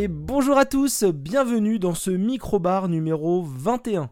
Et bonjour à tous, bienvenue dans ce microbar numéro 21.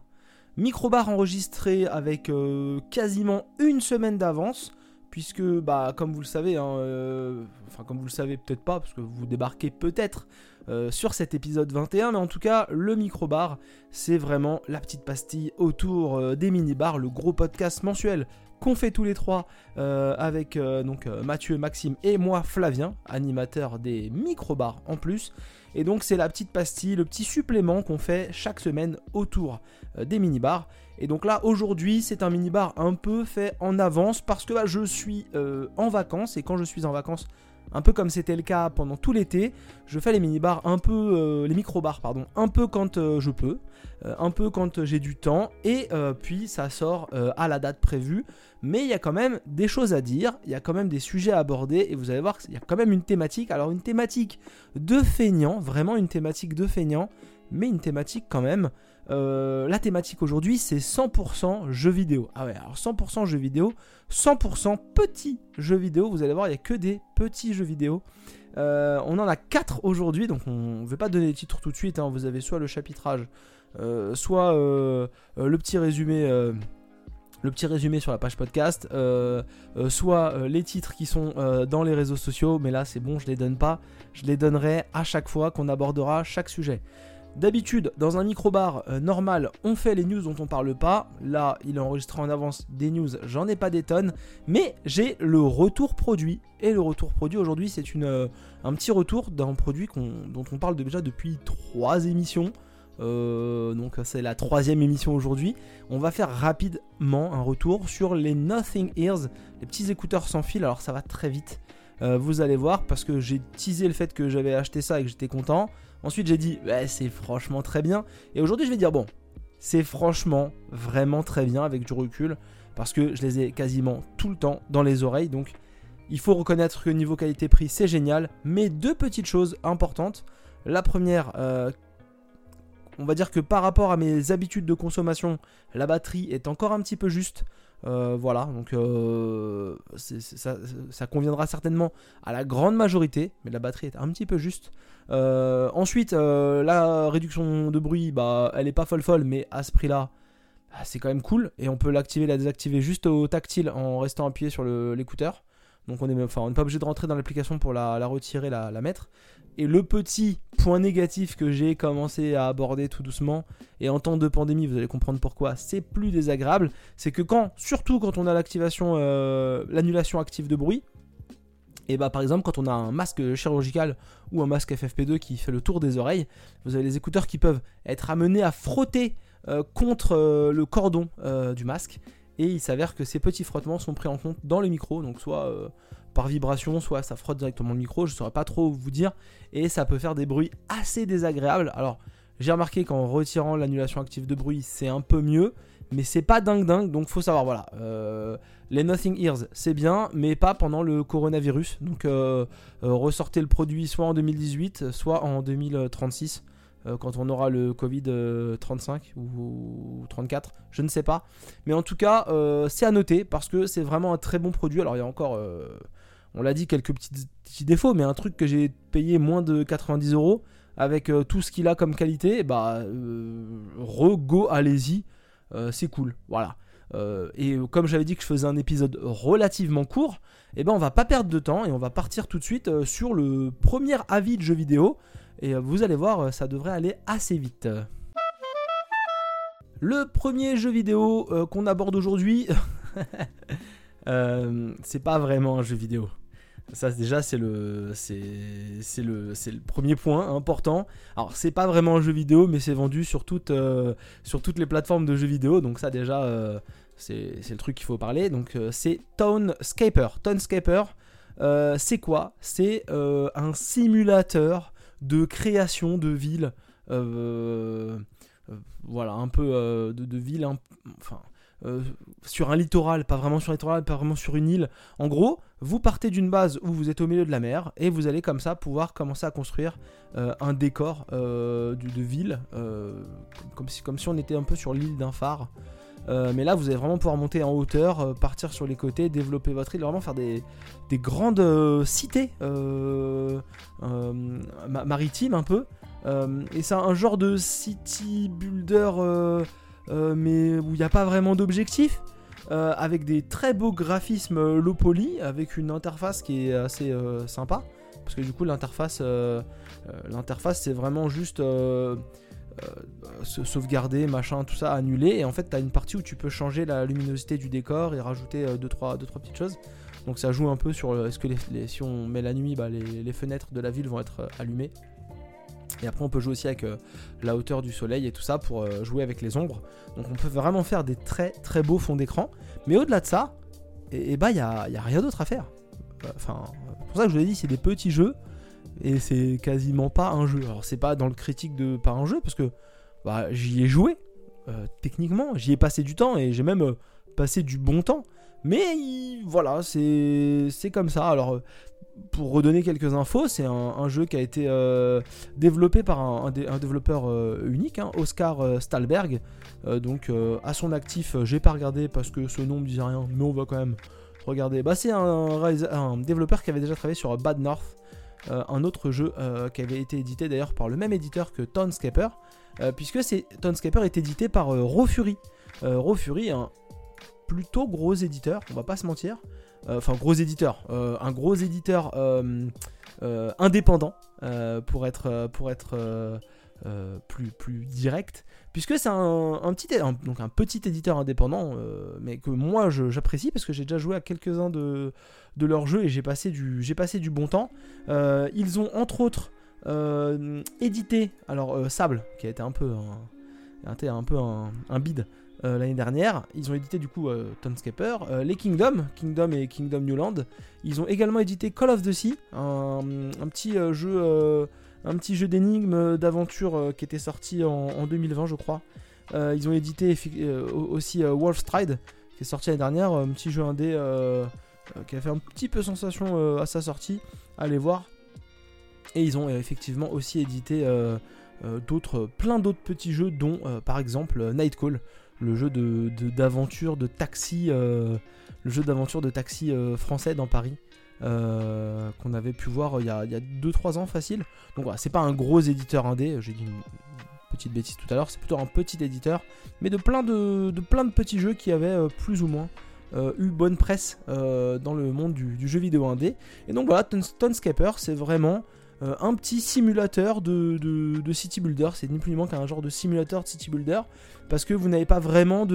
Microbar enregistré avec euh, quasiment une semaine d'avance, puisque, bah, comme vous le savez, hein, euh, enfin, comme vous le savez peut-être pas, parce que vous débarquez peut-être euh, sur cet épisode 21, mais en tout cas, le microbar, c'est vraiment la petite pastille autour des mini-bars, le gros podcast mensuel qu'on fait tous les trois avec donc Mathieu, Maxime et moi Flavien, animateur des microbars en plus. Et donc c'est la petite pastille, le petit supplément qu'on fait chaque semaine autour euh, des mini-bars. Et donc là aujourd'hui c'est un mini-bar un peu fait en avance parce que bah, je suis euh, en vacances et quand je suis en vacances un peu comme c'était le cas pendant tout l'été. Je fais les mini-bars un peu, euh, les micro-bars, pardon, un peu quand je peux, un peu quand j'ai du temps, et puis ça sort à la date prévue. Mais il y a quand même des choses à dire, il y a quand même des sujets à aborder, et vous allez voir qu'il y a quand même une thématique. Alors une thématique de feignant, vraiment une thématique de feignant, mais une thématique quand même. Euh, la thématique aujourd'hui c'est 100% jeux vidéo. Ah ouais, alors 100% jeux vidéo, 100% petits jeux vidéo. Vous allez voir, il n'y a que des petits jeux vidéo. Euh, on en a 4 aujourd'hui, donc on ne veut pas donner les titres tout de suite. Hein. Vous avez soit le chapitrage, euh, soit le petit résumé sur la page podcast, soit les titres qui sont dans les réseaux sociaux, mais là c'est bon, je les donne pas, je les donnerai à chaque fois qu'on abordera chaque sujet. D'habitude, dans un micro-bar normal, on fait les news dont on parle pas. Là, il est enregistré en avance des news, j'en ai pas des tonnes. Mais j'ai le retour produit. Et le retour produit aujourd'hui, c'est un petit retour d'un produit dont on parle déjà depuis trois émissions. Euh, donc c'est la troisième émission aujourd'hui. On va faire rapidement un retour sur les Nothing Ears, les petits écouteurs sans fil. Alors ça va très vite. Euh, vous allez voir parce que j'ai teasé le fait que j'avais acheté ça et que j'étais content. Ensuite j'ai dit c'est franchement très bien. Et aujourd'hui je vais dire bon c'est franchement vraiment très bien avec du recul parce que je les ai quasiment tout le temps dans les oreilles. Donc il faut reconnaître que niveau qualité-prix c'est génial. Mais deux petites choses importantes. La première, euh, on va dire que par rapport à mes habitudes de consommation, la batterie est encore un petit peu juste. Euh, voilà, donc euh, ça, conviendra certainement à la grande majorité, mais la batterie est un petit peu juste. Euh, ensuite, la réduction de bruit, bah, elle est pas folle folle, mais à ce prix-là, bah, c'est quand même cool. Et on peut l'activer, la désactiver juste au tactile en restant appuyé sur l'écouteur. Donc on n'est enfin, pas obligé de rentrer dans l'application pour la, retirer, la, la, mettre. Et le petit point négatif que j'ai commencé à aborder tout doucement, et en temps de pandémie, vous allez comprendre pourquoi, c'est plus désagréable, c'est que quand, surtout quand on a l'activation, euh, l'annulation active de bruit, et bah par exemple quand on a un masque chirurgical ou un masque FFP2 qui fait le tour des oreilles, vous avez les écouteurs qui peuvent être amenés à frotter euh, contre euh, le cordon du masque. Et il s'avère que ces petits frottements sont pris en compte dans le micro, donc soit par vibration, soit ça frotte directement le micro, je ne saurais pas trop vous dire, et ça peut faire des bruits assez désagréables. Alors, j'ai remarqué qu'en retirant l'annulation active de bruit, c'est un peu mieux, mais c'est pas dingue dingue, donc faut savoir, voilà, euh, les Nothing Ears, c'est bien, mais pas pendant le coronavirus, donc euh, euh, ressortez le produit soit en 2018, soit en 2036 quand on aura le Covid 35 ou 34, je ne sais pas. Mais en tout cas, c'est à noter parce que c'est vraiment un très bon produit. Alors il y a encore on l'a dit, quelques petits, défauts, mais un truc que j'ai payé moins de 90 euros avec euh, tout ce qu'il a comme qualité, bah, euh, re-go, allez-y, euh, c'est cool, voilà. et comme j'avais dit que je faisais un épisode relativement court, eh ben on va pas perdre de temps et on va partir tout de suite sur le premier avis de jeu vidéo. Et vous allez voir, ça devrait aller assez vite. Le premier jeu vidéo qu'on aborde aujourd'hui, c'est pas vraiment un jeu vidéo. Ça déjà c'est le c'est le c'est le premier point important. Alors c'est pas vraiment un jeu vidéo mais c'est vendu sur toutes euh, sur toutes les plateformes de jeux vidéo donc ça déjà euh, c'est le truc qu'il faut parler. Donc euh, c'est Townscaper. Townscaper c'est quoi? C'est un simulateur de création de villes voilà un peu de, de enfin euh, sur un littoral, pas vraiment sur un littoral, pas vraiment sur une île. En gros, vous partez d'une base où vous êtes au milieu de la mer et vous allez comme ça pouvoir commencer à construire euh, un décor euh, de, ville, comme, si, on était un peu sur l'île d'un phare. mais là, vous allez vraiment pouvoir monter en hauteur, partir sur les côtés, développer votre île, vraiment faire des, des grandes cités maritimes un peu. et c'est un genre de city builder, mais où il n'y a pas vraiment d'objectif. avec des très beaux graphismes low poly, avec une interface qui est assez sympa parce que du coup l'interface euh, euh, l'interface c'est vraiment juste euh, sauvegarder, machin, tout ça, annuler. Et en fait, tu as une partie où tu peux changer la luminosité du décor et rajouter 2-3 deux, trois, petites choses. Donc ça joue un peu sur est-ce que si on met la nuit, bah, les, fenêtres de la ville vont être allumées. Et après, on peut jouer aussi avec la hauteur du soleil et tout ça pour jouer avec les ombres. Donc on peut vraiment faire des très très beaux fonds d'écran. Mais au-delà de ça, et, bah, il n'y a, y a rien d'autre à faire. Enfin, c'est pour ça que je vous ai dit, c'est des petits jeux et c'est quasiment pas un jeu. Alors, c'est pas dans le critique de pas un jeu parce que bah, j'y ai joué euh, techniquement, j'y ai passé du temps et j'ai même euh, passé du bon temps. Mais voilà, c'est comme ça. Alors, euh, pour redonner quelques infos, c'est un, jeu qui a été développé par un, développeur unique, hein, Oscar Stalberg. donc, à son actif, j'ai pas regardé parce que ce nom me disait rien, mais on va quand même Regardez, bah, c'est un, développeur qui avait déjà travaillé sur Bad North, euh, un autre jeu euh, qui avait été édité d'ailleurs par le même éditeur que Townscaper, euh, puisque Townscaper est édité par Raw Fury. Raw Fury, un plutôt gros éditeur, on va pas se mentir. Enfin, gros éditeur, un gros éditeur indépendant pour être, plus, direct puisque c'est un, petit, éditeur indépendant, euh, mais que moi j'apprécie parce que j'ai déjà joué à quelques-uns de, leurs jeux et j'ai passé, du, bon temps. Euh, ils ont entre autres euh, édité, alors Sable, qui a été un peu un, un un, bid l'année dernière. Ils ont édité du coup Townscaper, les Kingdom, Kingdom et Kingdom Newland. Ils ont également édité Call of the Sea, un, un petit jeu jeu d'énigmes euh, d'aventure euh, qui était sorti en, 2020, je crois. Euh, ils ont édité aussi Wolf Stride, qui est sorti l'année dernière, un petit jeu indé qui a fait un petit peu sensation à sa sortie. Allez voir. Et ils ont effectivement aussi édité plein d'autres petits jeux, dont par exemple Nightcall, le jeu de, d'aventure de, taxi, le jeu d'aventure de taxi français dans Paris. Euh, qu'on avait pu voir il y a 2-3 ans facile. Donc voilà, c'est pas un gros éditeur indé, j'ai dit une petite bêtise tout à l'heure, c'est plutôt un petit éditeur, mais de plein de, plein de petits jeux qui avaient euh, plus ou moins euh, eu bonne presse dans le monde du, jeu vidéo indé. Et donc voilà, Tonscaper, c'est vraiment un petit simulateur de, de city builder, c'est ni plus ni moins qu'un genre de simulateur de city builder, parce que vous n'avez pas vraiment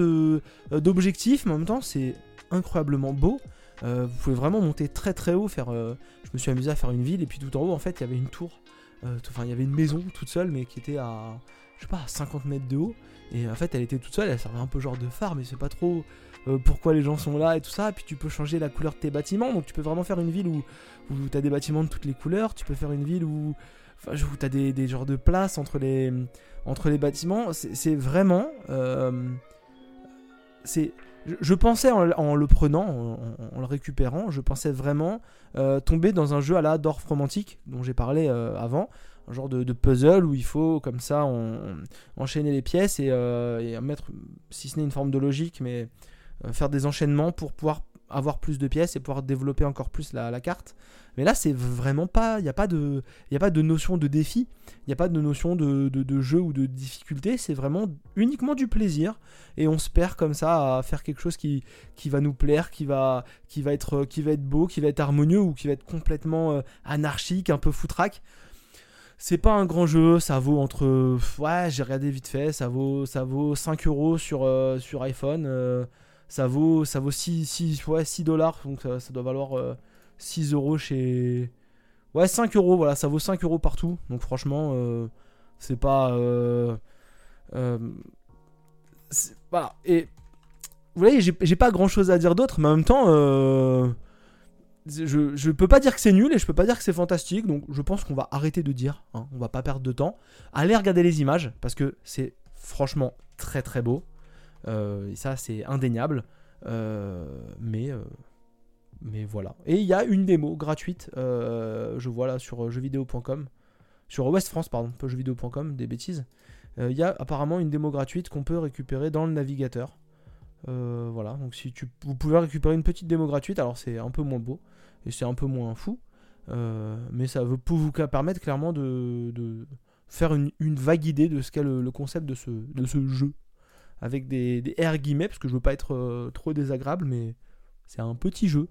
d'objectif, mais en même temps c'est incroyablement beau. Euh, vous pouvez vraiment monter très très haut, faire. Euh, je me suis amusé à faire une ville et puis tout en haut en fait il y avait une tour. Euh, enfin il y avait une maison toute seule mais qui était à je sais pas 50 mètres de haut et en fait elle était toute seule, elle servait un peu genre de phare mais c'est pas trop pourquoi les gens sont là et tout ça. Et puis tu peux changer la couleur de tes bâtiments donc tu peux vraiment faire une ville où, où tu as des bâtiments de toutes les couleurs. Tu peux faire une ville où, enfin, où tu as des, des, genres de places entre les, entre les bâtiments. C'est vraiment. c'est je, pensais en, le prenant, en, le récupérant, je pensais vraiment euh, tomber dans un jeu à la Dorf romantique dont j'ai parlé euh, avant, un genre de, puzzle où il faut comme ça enchaîner les pièces et, euh, et, mettre, si ce n'est une forme de logique, mais faire des enchaînements pour pouvoir avoir plus de pièces et pouvoir développer encore plus la, carte. Mais là, c'est vraiment pas. Il n'y a, pas de, a pas de notion de défi, il n'y a pas de notion de, de, jeu ou de difficulté. C'est vraiment uniquement du plaisir. Et on se perd comme ça à faire quelque chose qui, qui va nous plaire, qui va, qui, va être, qui va être beau, qui va être harmonieux ou qui va être complètement euh, anarchique, un peu foutraque. C'est pas un grand jeu, ça vaut entre. Ouais, j'ai regardé vite fait, ça vaut, ça vaut 5 euros sur, euh, sur iPhone. Euh, ça vaut, ça vaut 6, 6, ouais, 6 dollars, donc ça, doit valoir 6 euh, euros chez. Ouais, 5 euros, voilà, ça vaut 5 euros partout. Donc franchement, euh, c'est pas. Euh, voilà, et. Vous voyez, j'ai pas grand chose à dire d'autre, mais en même temps, je, je peux pas dire que c'est nul et je peux pas dire que c'est fantastique, donc je pense qu'on va arrêter de dire, hein, on va pas perdre de temps. Allez regarder les images, parce que c'est franchement très très beau. Euh, et ça, c'est indéniable. Euh, mais, euh, mais voilà. Et il y a une démo gratuite, je vois là sur jeuxvideo.com, sur West France, pardon, pas jeuxvideo.com, des bêtises. Il y a apparemment une démo gratuite qu'on peut récupérer dans le navigateur. voilà, donc si tu, vous pouvez récupérer une petite démo gratuite, alors c'est un peu moins beau et c'est un peu moins fou, mais ça peut vous permettre clairement de, faire une, vague idée de ce qu'est le, concept de ce, de ce jeu. Avec des, des R guillemets, parce que je veux pas être trop désagréable, mais c'est un petit jeu.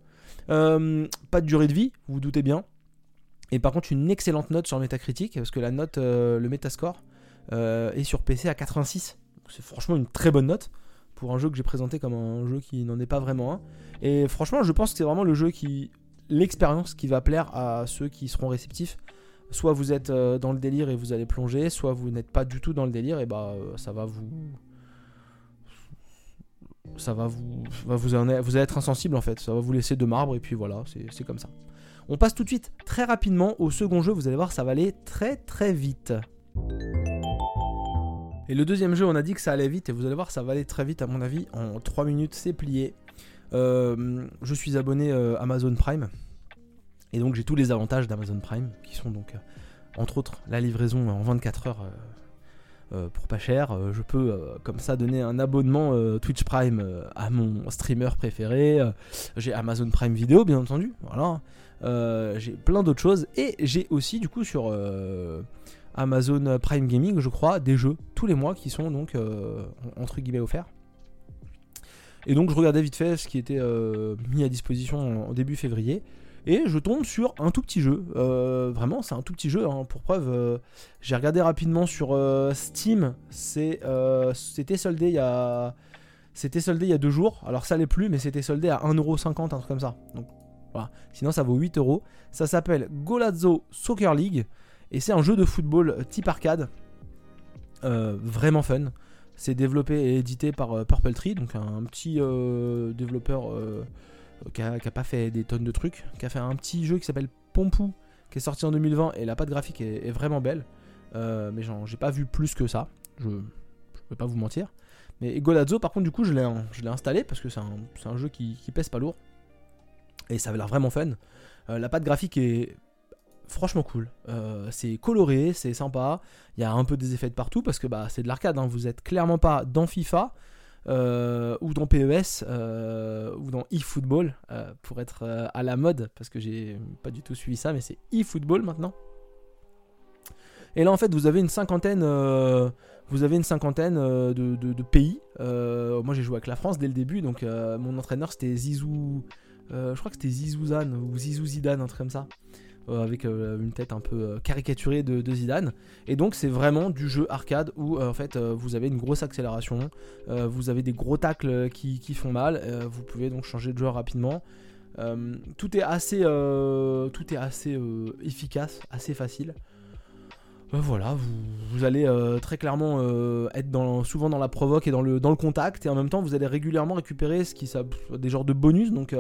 Pas de durée de vie, vous vous doutez bien. Et par contre, une excellente note sur Metacritic, parce que la note, euh, le Metascore, euh, est sur PC à 86. C'est franchement une très bonne note pour un jeu que j'ai présenté comme un jeu qui n'en est pas vraiment un. Et franchement, je pense que c'est vraiment le jeu qui. l'expérience qui va plaire à ceux qui seront réceptifs. Soit vous êtes euh, dans le délire et vous allez plonger, soit vous n'êtes pas du tout dans le délire et bah ça va vous. Ça va vous. vous, vous allez être insensible en fait. Ça va vous laisser de marbre et puis voilà, c'est comme ça. On passe tout de suite très rapidement au second jeu, vous allez voir ça va aller très très vite. Et le deuxième jeu on a dit que ça allait vite et vous allez voir ça va aller très vite à mon avis, en 3 minutes c'est plié. Euh, je suis abonné euh, Amazon Prime et donc j'ai tous les avantages d'Amazon Prime qui sont donc euh, entre autres la livraison en 24 heures pour pas cher. je peux comme ça donner un abonnement Twitch Prime à mon streamer préféré. j'ai Amazon Prime Vidéo bien entendu. Voilà. Euh, j'ai plein d'autres choses. Et j'ai aussi, du coup, sur euh, Amazon Prime Gaming, je crois, des jeux tous les mois qui sont donc, euh, entre guillemets, offerts. Et donc, je regardais vite fait ce qui était mis à disposition en, début février. Et je tombe sur un tout petit jeu. vraiment, c'est un tout petit jeu. Hein. pour preuve, j'ai regardé rapidement sur Steam. C'était soldé il y a. Deux jours. Alors ça l'est plus, mais c'était soldé à 1,50€, un truc comme ça. Donc Sinon, ça vaut 8 euros. Ça s'appelle Golazzo Soccer League. Et c'est un jeu de football type arcade. Euh, vraiment fun. C'est développé et édité par euh, Purple Tree, donc un, petit euh, développeur qui a, pas fait des tonnes de trucs, qui a fait un petit jeu qui s'appelle Pompou, qui est sorti en 2020 et la patte graphique est, vraiment belle. mais j'ai pas vu plus que ça, je, ne vais pas vous mentir. Mais Golazzo, par contre, du coup, je l'ai installé parce que c'est un, jeu qui, qui pèse pas lourd. Et ça avait l'air vraiment fun. Euh, la patte graphique est franchement cool. Euh, c'est coloré, c'est sympa. Il y a un peu des effets de partout parce que bah, c'est de l'arcade. Hein. Vous êtes clairement pas dans FIFA euh, ou dans PES ou dans eFootball pour être à la mode parce que j'ai pas du tout suivi ça, mais c'est eFootball maintenant. Et là en fait vous avez une cinquantaine, vous avez une cinquantaine de, pays. moi j'ai joué avec la France dès le début, donc mon entraîneur c'était Zizou. Euh, je crois que c'était Zizouzan ou Zizou Zidane, un truc comme ça. Euh, avec euh, une tête un peu caricaturée de, Zidane. Et donc c'est vraiment du jeu arcade où en fait vous avez une grosse accélération, vous avez des gros tacles qui, qui font mal, vous pouvez donc changer de joueur rapidement. tout est assez, tout est assez efficace, assez facile. Euh, voilà, vous, allez euh, très clairement euh, être souvent dans la provoque et dans le, contact, et en même temps vous allez régulièrement récupérer des genres de bonus, donc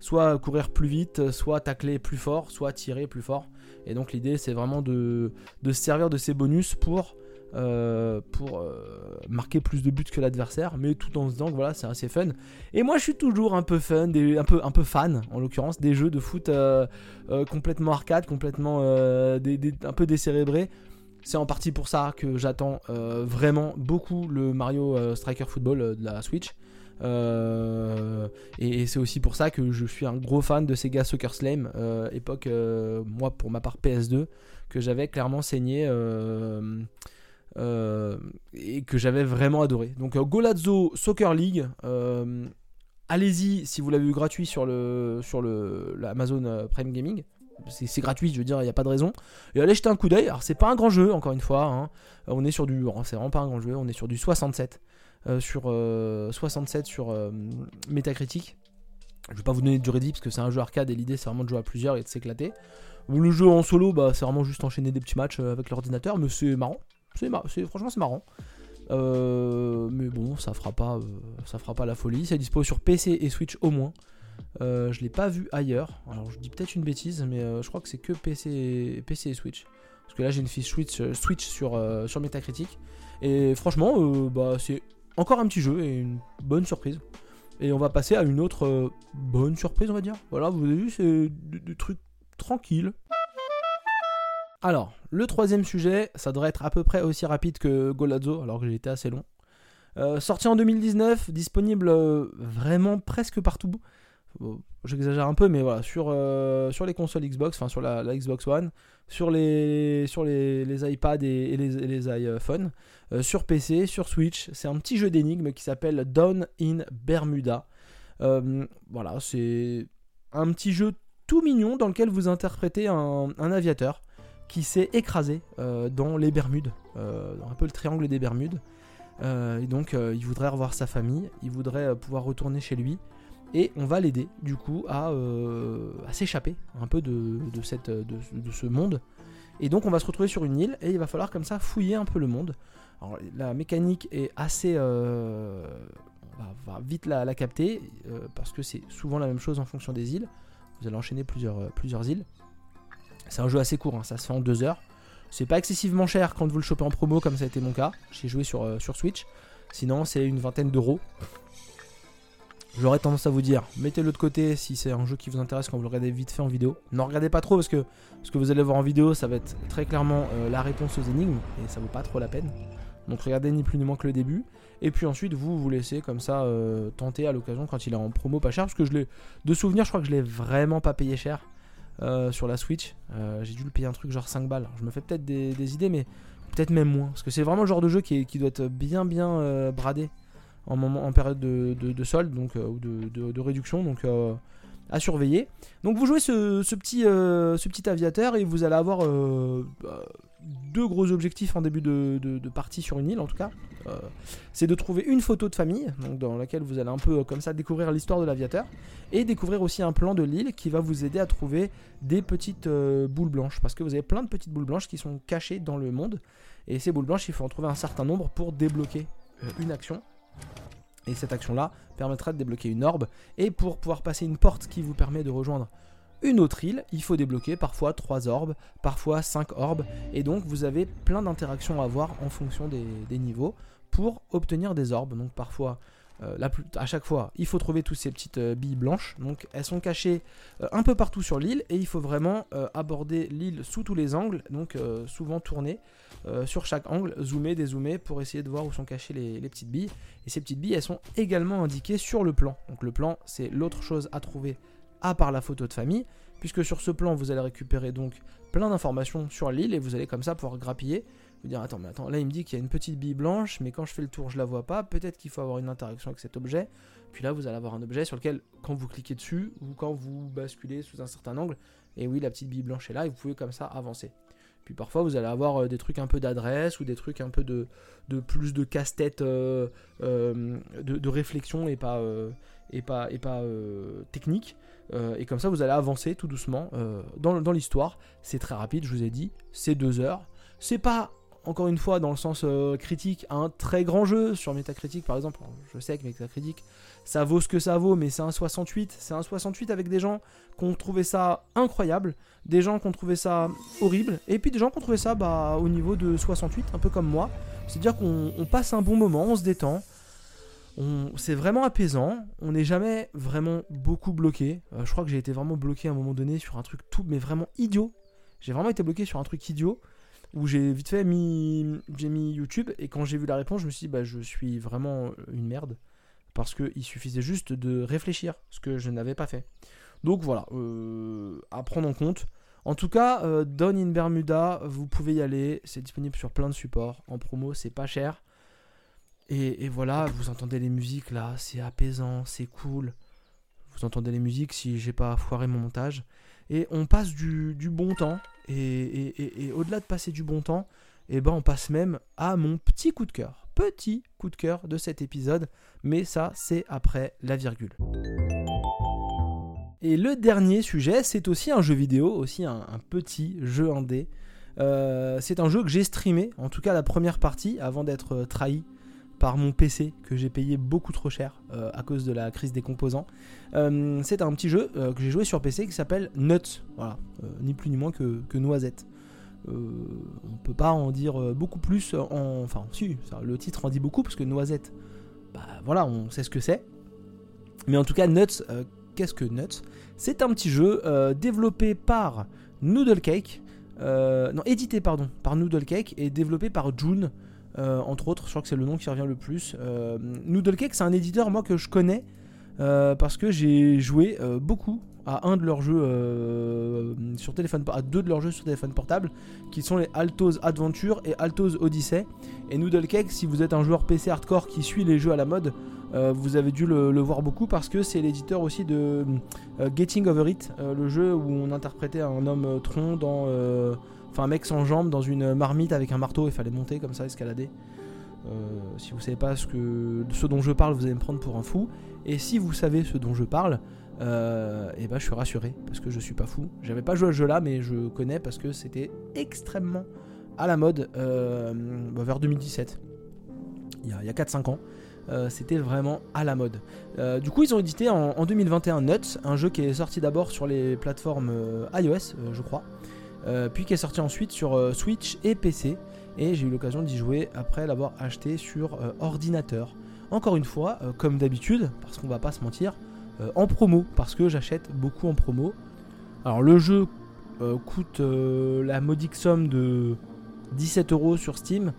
soit courir plus vite, soit tacler plus fort, soit tirer plus fort. Et donc l'idée c'est vraiment de, de, se servir de ces bonus pour euh, pour euh, marquer plus de buts que l'adversaire, mais tout en se disant que voilà, c'est assez fun. Et moi, je suis toujours un peu fun, un, peu, un peu fan, en l'occurrence, des jeux de foot euh, complètement arcade, complètement un peu décérébrés. C'est en partie pour ça que j'attends vraiment beaucoup le Mario Striker Football de la Switch. et, c'est aussi pour ça que je suis un gros fan de Sega Soccer Slam, époque, moi pour ma part PS2, que j'avais clairement saigné et que j'avais vraiment adoré. Donc euh, Golazzo Soccer League, euh, allez-y si vous l'avez eu gratuit sur le sur le Amazon Prime Gaming. C'est gratuit, je veux dire, il n'y a pas de raison. Et allez jeter un coup d'œil. Alors, c'est pas un grand jeu, encore une fois. Hein. On est sur du. C'est vraiment pas un grand jeu. On est sur du 67. sur 67 sur Metacritic. Je vais pas vous donner de durée parce que c'est un jeu arcade et l'idée c'est vraiment de jouer à plusieurs et de s'éclater. Le jeu en solo, bah, c'est vraiment juste enchaîner des petits matchs avec l'ordinateur, mais c'est marrant. Franchement, c'est marrant. Euh, mais bon, ça fera pas, euh, ça fera la folie. C'est dispo sur PC et Switch au moins. Euh, je l'ai pas vu ailleurs. Alors je dis peut-être une bêtise, mais je crois que c'est que PC et, Switch. Parce que là j'ai une fiche Switch, Switch sur, sur Metacritic. Et franchement, bah, c'est encore un petit jeu et une bonne surprise. Et on va passer à une autre bonne surprise, on va dire. Voilà, vous avez vu, c'est des trucs tranquilles. Alors, le troisième sujet, ça devrait être à peu près aussi rapide que Golazzo, alors que j'ai été assez long. sorti en 2019, disponible vraiment presque partout. J'exagère un peu, mais voilà, sur, sur les consoles Xbox, enfin sur la, Xbox One, sur les, sur les, les iPads et, les, les, iPhones, sur PC, sur Switch. C'est un petit jeu d'énigmes qui s'appelle Down in Bermuda. voilà, c'est un petit jeu tout mignon dans lequel vous interprétez un, aviateur qui s'est écrasé euh, dans les Bermudes, euh, un peu le triangle des Bermudes. Euh, et donc il voudrait revoir sa famille, il voudrait pouvoir retourner chez lui. Et on va l'aider du coup à, s'échapper un peu de, ce monde. Et donc on va se retrouver sur une île et il va falloir comme ça fouiller un peu le monde. Alors, la mécanique est assez... on va, vite la, capter parce que c'est souvent la même chose en fonction des îles. Vous allez enchaîner plusieurs îles. C'est un jeu assez court, hein, ça se fait en deux heures. C'est pas excessivement cher quand vous le chopez en promo, comme ça a été mon cas. J'ai joué sur, euh, sur Switch. Sinon, c'est une vingtaine d'euros. J'aurais tendance à vous dire, mettez-le de côté si c'est un jeu qui vous intéresse quand vous le regardez vite fait en vidéo. N'en regardez pas trop parce que ce que vous allez voir en vidéo, ça va être très clairement euh, la réponse aux énigmes et ça vaut pas trop la peine. Donc regardez ni plus ni moins que le début. Et puis ensuite, vous vous laissez comme ça euh, tenter à l'occasion quand il est en promo pas cher. Parce que je l'ai. De souvenir, je crois que je l'ai vraiment pas payé cher euh, sur la Switch. Euh, j'ai dû le payer un truc genre 5 balles. je me fais peut-être des, idées, mais peut-être même moins. Parce que c'est vraiment le genre de jeu qui, doit être bien bien bradé en, période de, solde donc, ou de, réduction. Donc à surveiller. Donc vous jouez ce, petit, ce petit aviateur et vous allez avoir bah, deux gros objectifs en début de, partie sur une île en tout cas. Euh, c'est de trouver une photo de famille, dans laquelle vous allez un peu euh, comme ça découvrir l'histoire de l'aviateur, et découvrir aussi un plan de l'île qui va vous aider à trouver des petites euh, boules blanches, parce que vous avez plein de petites boules blanches qui sont cachées dans le monde, et ces boules blanches, il faut en trouver un certain nombre pour débloquer une action. Et cette action-là permettra de débloquer une orbe, et pour pouvoir passer une porte qui vous permet de rejoindre une autre île, il faut débloquer parfois 3 orbes, parfois 5 orbes, et donc vous avez plein d'interactions à avoir en fonction des, niveaux pour obtenir des orbes. Donc parfois, euh, à chaque fois, il faut trouver toutes ces petites euh, billes blanches. Donc elles sont cachées euh, un peu partout sur l'île et il faut vraiment aborder l'île sous tous les angles, donc souvent tourner sur chaque angle, zoomer, dézoomer pour essayer de voir où sont cachées les, les, petites billes. Et ces petites billes, elles sont également indiquées sur le plan. Donc le plan, c'est l'autre chose à trouver à part la photo de famille, puisque sur ce plan vous allez récupérer donc plein d'informations sur l'île et vous allez comme ça pouvoir grappiller. Vous dire attends mais attends là il me dit qu'il y a une petite bille blanche mais quand je fais le tour je la vois pas peut-être qu'il faut avoir une interaction avec cet objet puis là vous allez avoir un objet sur lequel quand vous cliquez dessus ou quand vous basculez sous un certain angle et oui la petite bille blanche est là et vous pouvez comme ça avancer puis parfois vous allez avoir euh, des trucs un peu d'adresse ou des trucs un peu de, de plus de casse-tête euh, euh, de, réflexion et pas et pas, et pas technique et comme ça, vous allez avancer tout doucement euh, dans, l'histoire. C'est très rapide, je vous ai dit. C'est deux heures. C'est pas, encore une fois, dans le sens euh, critique, un très grand jeu. Sur Metacritic, par exemple, je sais que Metacritic, ça vaut ce que ça vaut, mais c'est un 68. C'est un 68 avec des gens qui ont trouvé ça incroyable, des gens qui ont trouvé ça horrible, et puis des gens qui ont trouvé ça bah, au niveau de 68, un peu comme moi. C'est-à-dire qu'on passe un bon moment, on se détend c'est vraiment apaisant. On n'est jamais vraiment beaucoup bloqué. Euh, je crois que j'ai été vraiment bloqué à un moment donné sur un truc tout, mais vraiment idiot. J'ai vraiment été bloqué sur un truc idiot où j'ai vite fait mis, j'ai mis YouTube et quand j'ai vu la réponse, je me suis dit bah je suis vraiment une merde parce qu'il suffisait juste de réfléchir, ce que je n'avais pas fait. Donc voilà, euh, à prendre en compte. En tout cas, euh, Down in Bermuda, vous pouvez y aller. C'est disponible sur plein de supports. En promo, c'est pas cher. Et, voilà, vous entendez les musiques là, c'est apaisant, c'est cool. Vous entendez les musiques si j'ai pas foiré mon montage. Et on passe du, bon temps. Et, au-delà de passer du bon temps, eh ben on passe même à mon petit coup de cœur. Petit coup de cœur de cet épisode. Mais ça, c'est après la virgule. Et le dernier sujet, c'est aussi un jeu vidéo, aussi un, petit jeu indé. Euh, c'est un jeu que j'ai streamé, en tout cas la première partie, avant d'être trahi par mon PC que j'ai payé beaucoup trop cher euh, à cause de la crise des composants. Euh, c'est un petit jeu euh, que j'ai joué sur PC qui s'appelle Nuts, voilà, ni plus ni moins que, Noisette. on peut pas en dire beaucoup plus, en, enfin si, le titre en dit beaucoup parce que Noisette, bah voilà, on sait ce que c'est. Mais en tout cas, Nuts, qu'est-ce que Nuts? C'est un petit jeu développé par Noodle Cake, non édité pardon par Noodle Cake et développé par June. Entre autres, je crois que c'est le nom qui revient le plus. Noodle Cake, c'est un éditeur moi que je connais parce que j'ai joué beaucoup à un de leurs jeux euh, sur téléphone, à deux de leurs jeux sur téléphone portable, qui sont les Altos Adventure et Altos Odyssey. Et Noodle Cake, si vous êtes un joueur PC hardcore qui suit les jeux à la mode, euh, vous avez dû le, voir beaucoup parce que c'est l'éditeur aussi de euh, Getting Over It, le jeu où on interprétait un homme tronc dans, enfin un mec sans jambes dans une marmite avec un marteau et fallait monter comme ça, escalader. si vous savez pas ce, que, ce dont je parle, vous allez me prendre pour un fou. Et si vous savez ce dont je parle, euh, et bah je suis rassuré parce que je suis pas fou. J'avais pas joué à ce jeu là, mais je connais parce que c'était extrêmement à la mode euh, bah, vers 2017, il y a, 4-5 ans. Euh, c'était vraiment à la mode. du coup, ils ont édité en, 2021 Nuts, un jeu qui est sorti d'abord sur les plateformes iOS, je crois, puis qui est sorti ensuite sur Switch et PC. Et j'ai eu l'occasion d'y jouer après l'avoir acheté sur ordinateur. Encore une fois, comme d'habitude, parce qu'on va pas se mentir, euh, en promo parce que j'achète beaucoup en promo. Alors le jeu euh, coûte euh, la modique somme de 17 euros sur Steam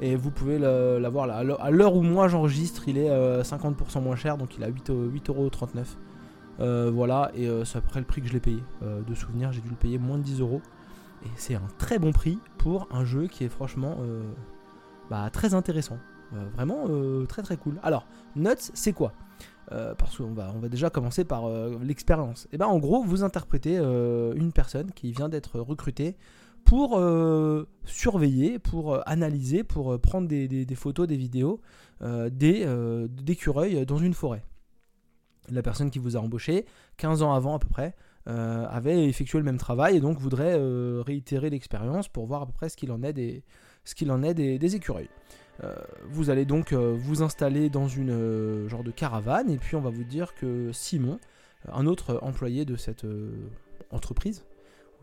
et vous pouvez l'avoir là. À l'heure où moi j'enregistre, il est 50% moins cher, donc il a 8,39€. voilà, et c'est à peu près le prix que je l'ai payé. de souvenir, j'ai dû le payer moins de 10 euros. Et c'est un très bon prix pour un jeu qui est franchement bah, très intéressant. vraiment très très cool. Alors, Nuts, c'est quoi? Euh, parce qu'on va, déjà commencer par euh, l'expérience. Et eh ben en gros, vous interprétez euh, une personne qui vient d'être recrutée pour surveiller, pour analyser, pour prendre des, photos, des vidéos des d'écureuils dans une forêt. La personne qui vous a embauché, 15 ans avant à peu près, avait effectué le même travail et donc voudrait réitérer l'expérience pour voir à peu près ce qu'il en est des, ce qu'il en est des écureuils. Euh, vous allez donc euh, vous installer dans une euh, genre de caravane et puis on va vous dire que Simon, un autre employé de cette entreprise,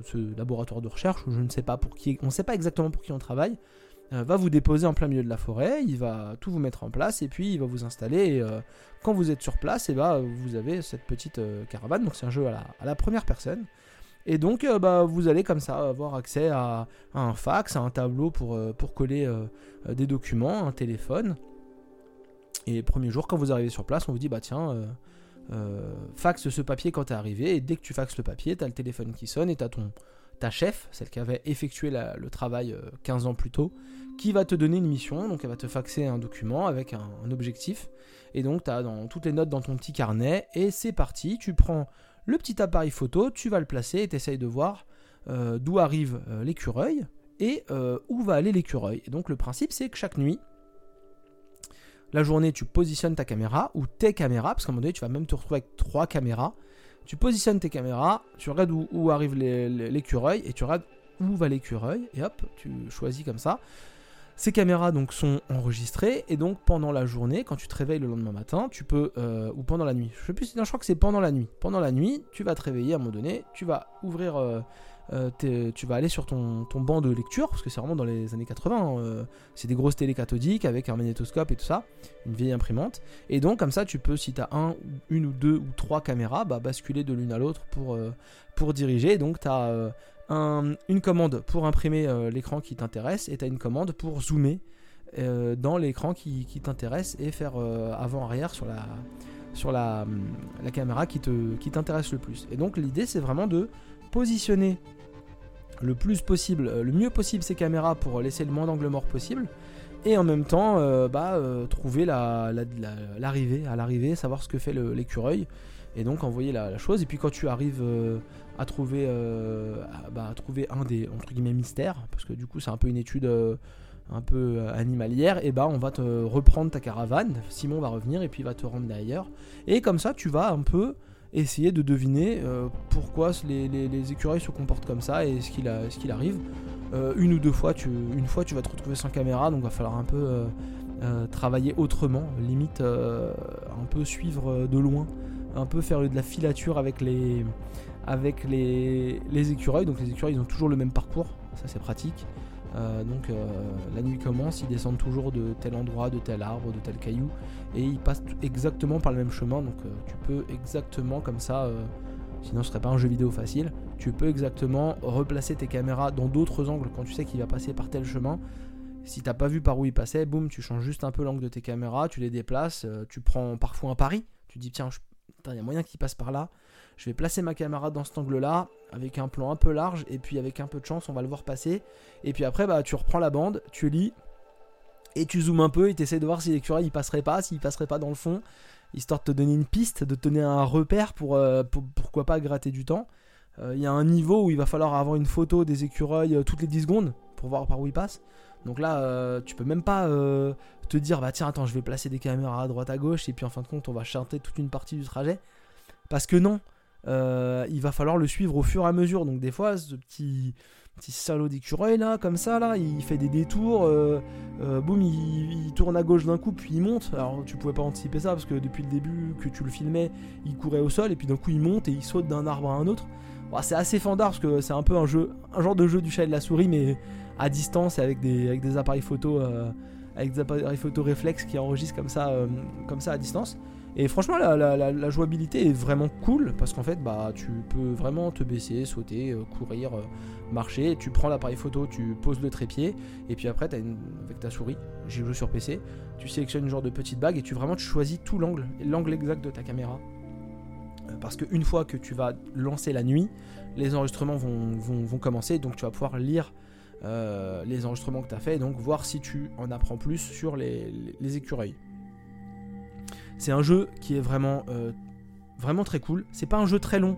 ce laboratoire de recherche, je ne sais pas pour qui, on ne sait pas exactement pour qui on travaille, va vous déposer en plein milieu de la forêt, il va tout vous mettre en place et puis il va vous installer. Et quand vous êtes sur place, et bah, vous avez cette petite caravane. Donc c'est un jeu à la première personne. Et donc, euh, bah, vous allez comme ça avoir accès à, un fax, à un tableau pour, euh, coller euh, des documents, un téléphone. Et premier jour, quand vous arrivez sur place, on vous dit bah tiens, faxe ce papier quand t'es arrivé. Et dès que tu faxes le papier, t'as le téléphone qui sonne et t'as ton ta chef, celle qui avait effectué le travail 15 ans plus tôt, qui va te donner une mission. Donc elle va te faxer un document avec un, objectif. Et donc tu as dans, toutes les notes dans ton petit carnet. Et c'est parti, tu prends le petit appareil photo, tu vas le placer et tu essayes de voir euh, d'où arrive euh, l'écureuil et euh, où va aller l'écureuil. Et donc le principe c'est que chaque nuit, la journée tu positionnes ta caméra ou tes caméras, parce qu'à un moment donné tu vas même te retrouver avec trois caméras. Tu positionnes tes caméras, tu regardes où, arrive l'écureuil et tu regardes où va l'écureuil et hop, tu choisis comme ça. Ces caméras donc sont enregistrées et donc pendant la journée, quand tu te réveilles le lendemain matin, tu peux euh, ou pendant la nuit. Je sais plus, je crois que c'est pendant la nuit. Pendant la nuit, tu vas te réveiller à un moment donné, tu vas ouvrir, euh, euh, tu vas aller sur ton, ton, banc de lecture parce que c'est vraiment dans les années 80. Hein, c'est des grosses télé cathodiques avec un magnétoscope et tout ça, une vieille imprimante. Et donc comme ça, tu peux, si tu as un, une ou deux ou trois caméras, bah, basculer de l'une à l'autre pour pour diriger. Donc tu as une commande pour imprimer euh, l'écran qui t'intéresse et tu as une commande pour zoomer euh, dans l'écran qui, t'intéresse et faire euh, avant-arrière sur la, sur la, la caméra qui, te, qui t'intéresse le plus. Et donc l'idée c'est vraiment de positionner le plus possible, le mieux possible ces caméras pour laisser le moins d'angle mort possible et en même temps bah, trouver l'arrivée, à l'arrivée, savoir ce que fait l'écureuil et donc envoyer la, chose. Et puis quand tu arrives euh, à trouver, euh, bah, à, trouver un des entre guillemets mystères, parce que du coup c'est un peu une étude euh, un peu animalière, et bah on va te reprendre ta caravane. Simon va revenir et puis il va te rendre derrière. Et comme ça tu vas un peu essayer de deviner pourquoi les, écureuils se comportent comme ça et ce qu'il arrive. une ou deux fois, tu, une fois tu vas te retrouver sans caméra, donc va falloir un peu travailler autrement, limite un peu suivre de loin un peu faire de la filature avec les, avec les écureuils. Donc les écureuils ils ont toujours le même parcours, ça c'est pratique. Euh, donc euh, la nuit commence, ils descendent toujours de tel endroit, de tel arbre, de tel caillou, et ils passent exactement par le même chemin. Donc euh, tu peux exactement comme ça, sinon ce serait pas un jeu vidéo facile, tu peux exactement replacer tes caméras dans d'autres angles quand tu sais qu'il va passer par tel chemin Si t'as pas vu par où il passait, boum, tu changes juste un peu l'angle de tes caméras, tu les déplaces, tu prends parfois un pari. Tu dis tiens, il y a moyen qu'il passe par là. Je vais placer ma caméra dans cet angle-là, avec un plan un peu large, et puis avec un peu de chance, on va le voir passer. Et puis après, bah, tu reprends la bande, tu lis, et tu zoomes un peu, et tu essaies de voir si l'écureuil il passerait pas, s'il passerait pas dans le fond, histoire de te donner une piste, de te donner un repère pour, euh, pourquoi pas gratter du temps. Euh, il y a un niveau où il va falloir avoir une photo des écureuils euh, toutes les 10 secondes pour voir par où ils passent. Donc là, tu peux même pas te dire, bah tiens, attends, je vais placer des caméras à droite à gauche, et puis en fin de compte, on va chanter toute une partie du trajet. Parce que non, euh, il va falloir le suivre au fur et à mesure. Donc des fois, ce petit, petit salaud d'écureuil là, comme ça, là, il fait des détours, euh, euh, boum, il, tourne à gauche d'un coup, puis il monte. Alors tu pouvais pas anticiper ça parce que depuis le début que tu le filmais, il courait au sol et puis d'un coup il monte et il saute d'un arbre à un autre. c'est assez fandard parce que c'est un peu un jeu, un genre de jeu du chat et de la souris, mais à distance et avec des, avec des appareils photo, avec des appareils photo réflexes qui enregistrent comme ça, comme ça à distance. Et franchement, la, jouabilité est vraiment cool parce qu'en fait, bah, tu peux vraiment te baisser, sauter, euh, courir, euh, marcher. Tu prends l'appareil photo, tu poses le trépied, et puis après, avec ta souris, j'ai joué sur PC, tu sélectionnes une genre de petite bague et tu vraiment tu choisis tout l'angle, l'angle exact de ta caméra. Euh, parce qu'une fois que tu vas lancer la nuit, les enregistrements vont, commencer, donc tu vas pouvoir lire les enregistrements que tu as fait, et donc voir si tu en apprends plus sur les écureuils. C'est un jeu qui est vraiment, euh, vraiment très cool. C'est pas un jeu très long.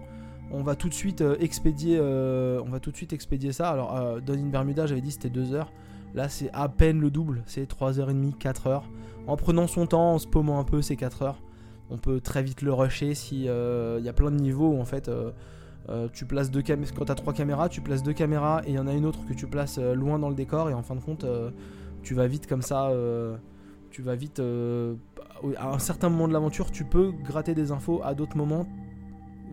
On va tout de suite euh, expédier, euh, expédier ça. Alors, dans une Bermuda, j'avais dit c'était 2 heures. Là, c'est à peine le double. C'est 3h30, 4h. En prenant son temps, en se un peu, c'est 4 heures. On peut très vite le rusher si il y a plein de niveaux où en fait tu places deux. Quand tu as trois caméras, tu places deux caméras et il y en a une autre que tu places loin dans le décor et en fin de compte, tu vas vite comme ça. Tu vas vite à un certain moment de l'aventure, tu peux gratter des infos. À d'autres moments,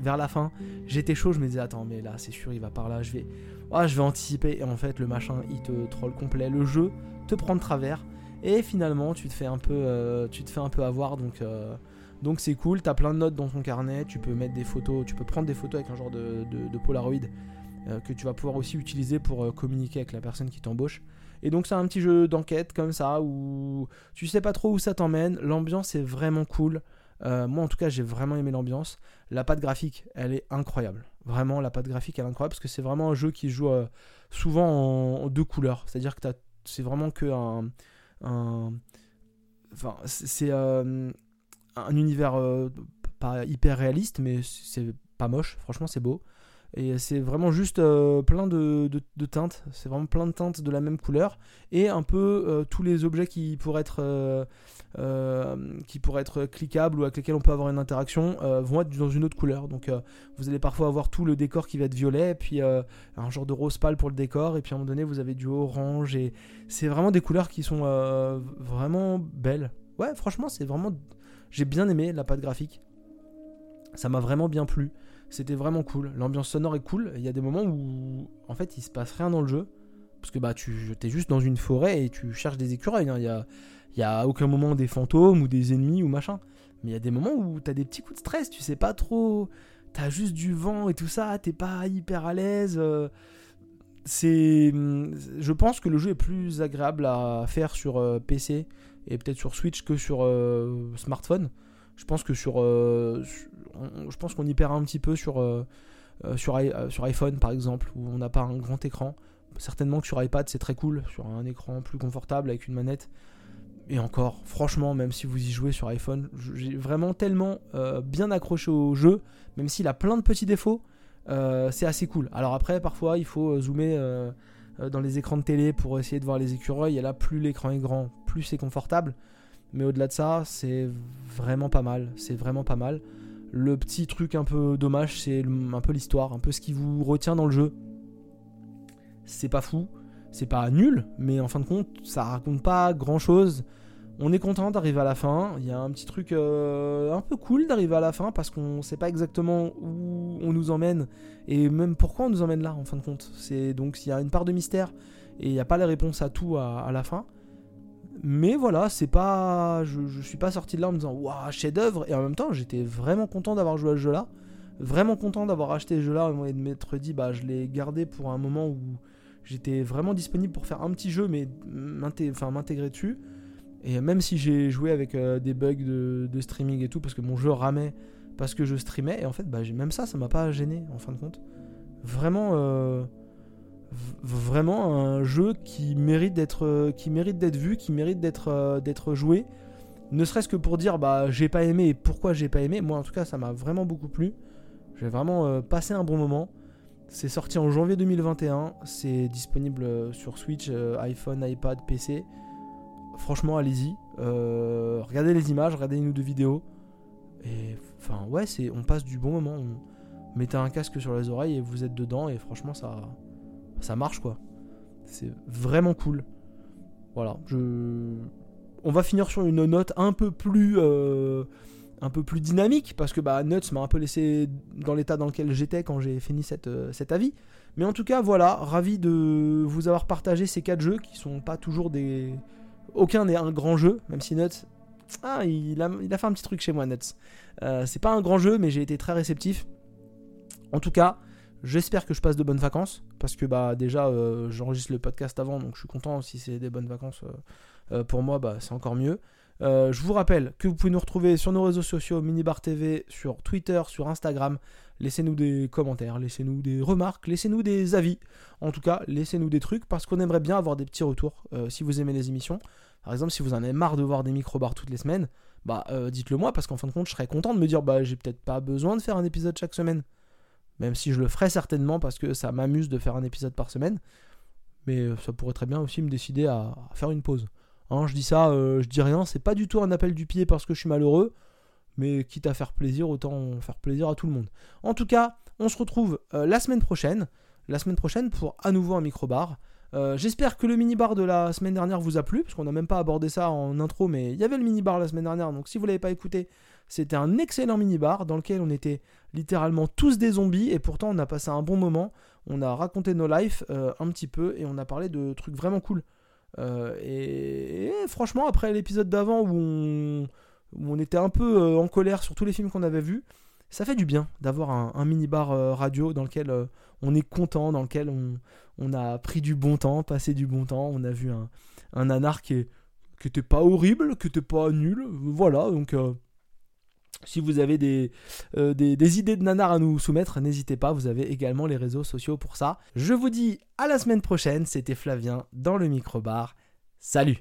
vers la fin, j'étais chaud. Je me disais, attends, mais là, c'est sûr, il va par là. Je vais, ah, je vais anticiper. Et en fait, le machin, il te troll complet. Le jeu te prend de travers. Et finalement, tu te fais un peu, euh, tu te fais un peu avoir. Donc, euh, donc c'est cool. T'as plein de notes dans ton carnet. Tu peux mettre des photos. Tu peux prendre des photos avec un genre de, Polaroid euh, que tu vas pouvoir aussi utiliser pour communiquer avec la personne qui t'embauche. Et donc c'est un petit jeu d'enquête comme ça où tu sais pas trop où ça t'emmène. L'ambiance est vraiment cool. Euh, moi en tout cas j'ai vraiment aimé l'ambiance. La patte graphique elle est incroyable. Vraiment la patte graphique elle est incroyable parce que c'est vraiment un jeu qui joue euh, souvent en, deux couleurs. C'est-à-dire que c'est vraiment que un, enfin c'est euh, un univers pas hyper réaliste mais c'est pas moche. Franchement c'est beau. Et c'est vraiment juste euh, plein de, teintes. C'est vraiment plein de teintes de la même couleur. Et un peu euh, tous les objets qui pourraient être, euh, qui pourraient être cliquables ou avec lesquels on peut avoir une interaction vont être dans une autre couleur. Donc vous allez parfois avoir tout le décor qui va être violet, puis un genre de rose pâle pour le décor. Et puis à un moment donné, vous avez du orange. Et c'est vraiment des couleurs qui sont vraiment belles. Ouais, franchement, c'est vraiment. J'ai bien aimé la pâte graphique. Ça m'a vraiment bien plu. C'était vraiment cool. L'ambiance sonore est cool. Il y a des moments où, en fait, il se passe rien dans le jeu. Parce que bah, tu es juste dans une forêt et tu cherches des écureuils. Hein. Il n'y a, y a aucun moment des fantômes ou des ennemis ou machin. Mais il y a des moments où tu as des petits coups de stress. Tu sais pas trop. Tu as juste du vent et tout ça. T'es pas hyper à l'aise. Euh. c'est. Je pense que le jeu est plus agréable à faire sur euh, PC et peut-être sur Switch que sur euh, smartphone. Je pense que sur, je pense qu'on y perd un petit peu sur, euh, euh, sur, euh, sur iPhone par exemple, où on n'a pas un grand écran. Certainement que sur iPad c'est très cool, sur un écran plus confortable avec une manette. Et encore, franchement, même si vous y jouez sur iPhone, j'ai vraiment tellement bien accroché au jeu, même s'il a plein de petits défauts, c'est assez cool. Alors après, parfois, il faut zoomer dans les écrans de télé pour essayer de voir les écureuils. Et là, plus l'écran est grand, plus c'est confortable. Mais au-delà de ça, c'est vraiment pas mal. C'est vraiment pas mal. Le petit truc un peu dommage, c'est un peu l'histoire, un peu ce qui vous retient dans le jeu. C'est pas fou, c'est pas nul, mais en fin de compte, ça raconte pas grand chose. On est content d'arriver à la fin. Il y a un petit truc euh, un peu cool d'arriver à la fin parce qu'on sait pas exactement où on nous emmène et même pourquoi on nous emmène là en fin de compte. C'est donc il y a une part de mystère et il n'y a pas la réponse à tout à la fin. Mais voilà, c'est pas. Je, suis pas sorti de là en me disant waouh, chef-d'œuvre. Et en même temps, j'étais vraiment content d'avoir joué à ce jeu-là. Vraiment content d'avoir acheté ce jeu-là et de m'être dit, bah, je l'ai gardé pour un moment où j'étais vraiment disponible pour faire un petit jeu, mais m'intégrer dessus. Et même si j'ai joué avec euh, des bugs de, streaming et tout, parce que mon jeu ramait parce que je streamais, et en fait, bah, même ça, ça m'a pas gêné en fin de compte. Vraiment, euh, vraiment un jeu qui mérite d'être, qui mérite d'être vu, qui mérite d'être, euh, d'être joué. Ne serait-ce que pour dire, bah, j'ai pas aimé et pourquoi j'ai pas aimé. Moi, en tout cas, ça m'a vraiment beaucoup plu. J'ai vraiment passé un bon moment. C'est sorti en janvier 2021. C'est disponible sur Switch, iPhone, iPad, PC. Franchement, allez-y. Euh, regardez les images, regardez une ou deux vidéos. Et enfin, ouais, c'est, on passe du bon moment. Mettez un casque sur les oreilles et vous êtes dedans. Et franchement, ça, ça marche quoi. C'est vraiment cool. Voilà, je. On va finir sur une note un peu plus. Euh, un peu plus dynamique parce que bah, Nuts m'a un peu laissé dans l'état dans lequel j'étais quand j'ai fini euh, cet avis. Mais en tout cas, voilà, ravi de vous avoir partagé ces quatre jeux qui sont pas toujours des, aucun n'est un grand jeu, même si Nuts. Ah, il a, il a fait un petit truc chez moi, Nuts. Euh, c'est pas un grand jeu, mais j'ai été très réceptif. En tout cas, j'espère que je passe de bonnes vacances. Parce que bah déjà, euh, j'enregistre le podcast avant, donc je suis content. Si c'est des bonnes vacances euh, pour moi, bah, c'est encore mieux. je vous rappelle que vous pouvez nous retrouver sur nos réseaux sociaux, Minibar TV, sur Twitter, sur Instagram. Laissez-nous des commentaires, laissez-nous des remarques, laissez-nous des avis. En tout cas, laissez-nous des trucs parce qu'on aimerait bien avoir des petits retours si vous aimez les émissions. Par exemple, si vous en avez marre de voir des micro-bars toutes les semaines, bah euh, dites-le moi parce qu'en fin de compte, je serais content de me dire bah j'ai peut-être pas besoin de faire un épisode chaque semaine. Même si je le ferai certainement parce que ça m'amuse de faire un épisode par semaine. Mais euh, ça pourrait très bien aussi me décider à, faire une pause. Hein, je dis ça, euh, je dis rien, c'est pas du tout un appel du pied parce que je suis malheureux. Mais quitte à faire plaisir, autant faire plaisir à tout le monde. En tout cas, on se retrouve la semaine prochaine. La semaine prochaine pour à nouveau un micro-bar. Euh, j'espère que le mini-bar de la semaine dernière vous a plu, parce qu'on n'a même pas abordé ça en intro, mais il y avait le mini-bar la semaine dernière, donc si vous ne l'avez pas écouté, c'était un excellent mini-bar dans lequel on était littéralement tous des zombies, et pourtant on a passé un bon moment, on a raconté nos lives euh, un petit peu, et on a parlé de trucs vraiment cool. Euh, et, franchement, après l'épisode d'avant où on, était un peu en colère sur tous les films qu'on avait vus, ça fait du bien d'avoir un, mini-bar euh, radio dans lequel euh, on est content, dans lequel on, a pris du bon temps, passé du bon temps. On a vu un, un nanar qui, était pas horrible, qui était pas nul. Voilà, donc euh, si vous avez des, des, idées de nanar à nous soumettre, n'hésitez pas, vous avez également les réseaux sociaux pour ça. Je vous dis à la semaine prochaine, c'était Flavien dans le micro-bar. Salut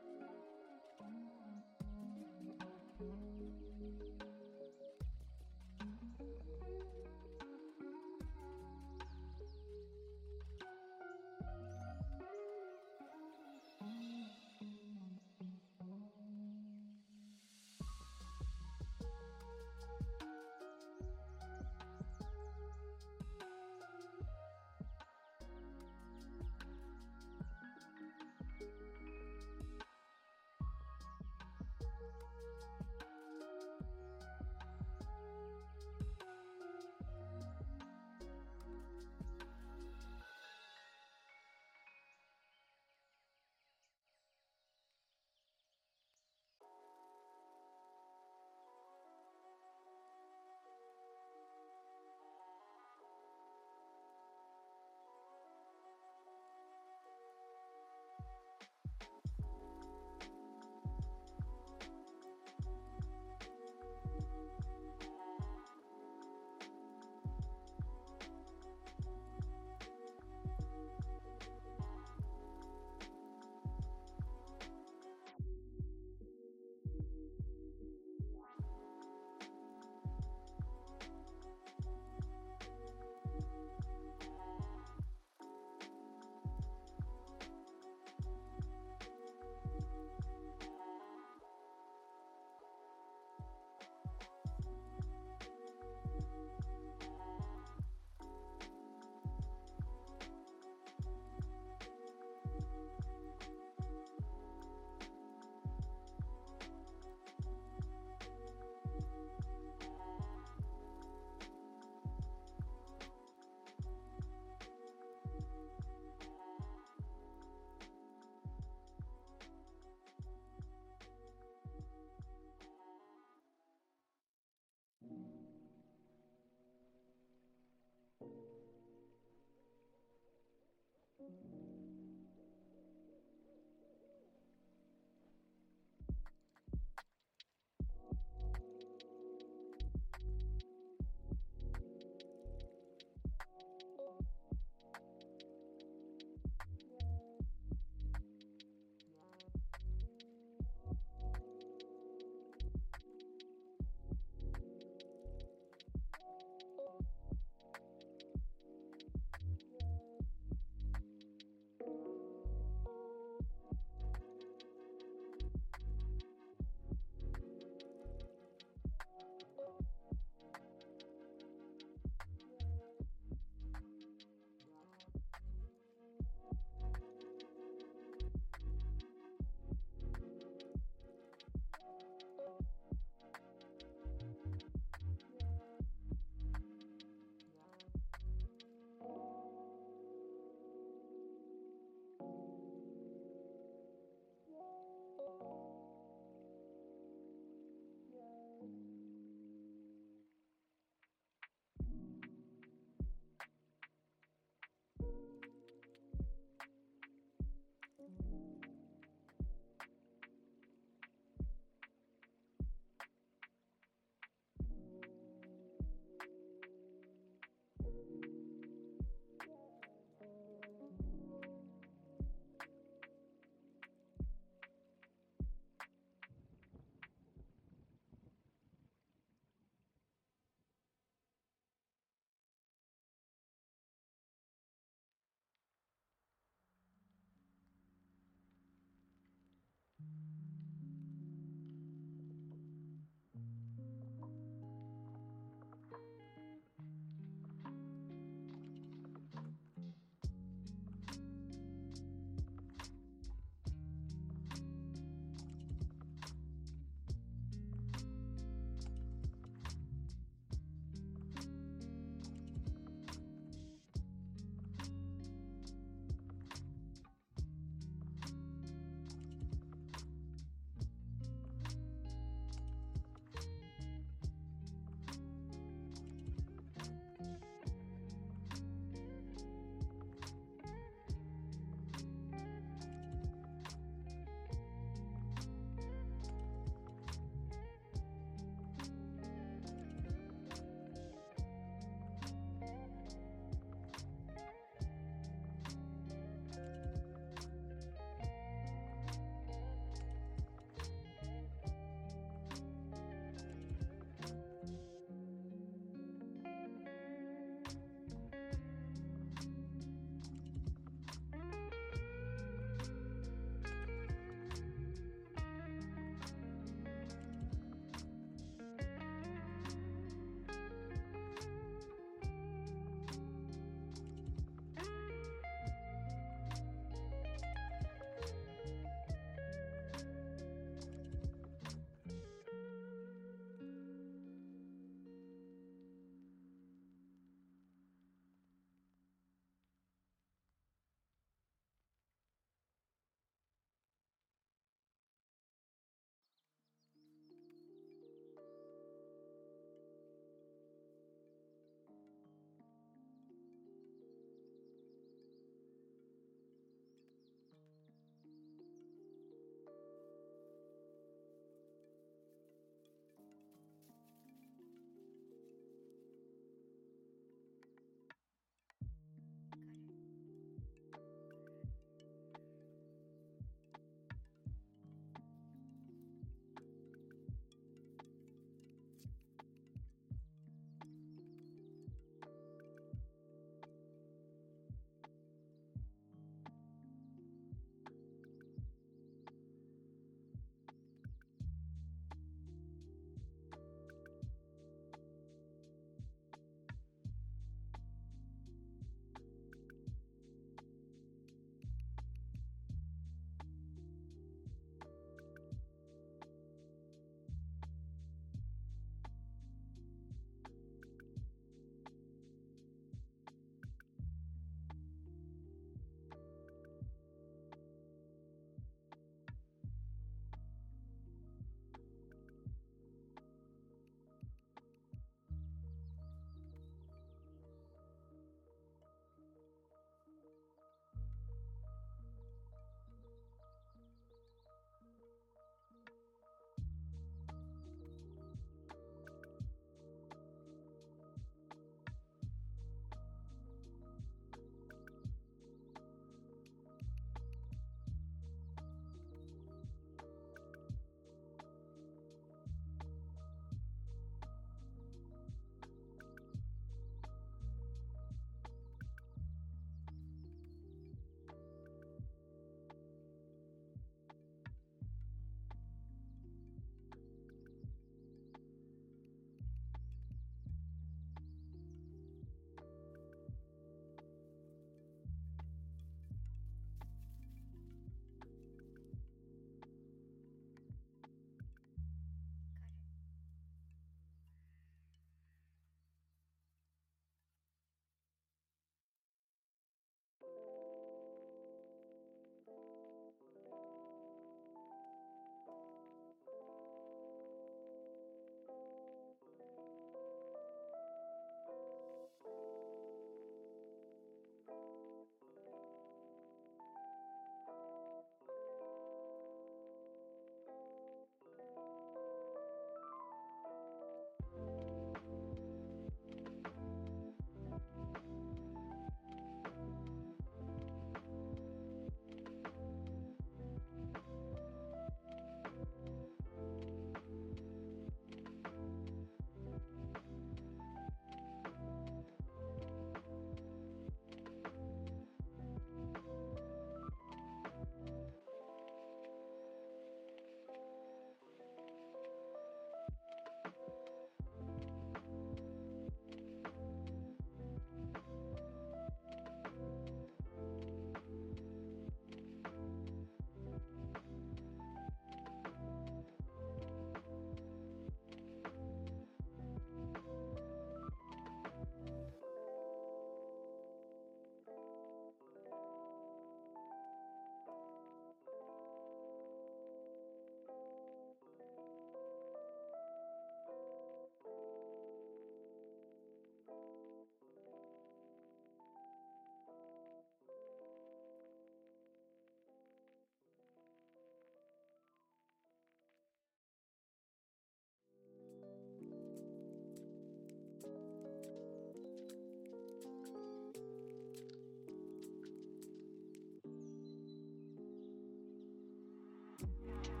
Two.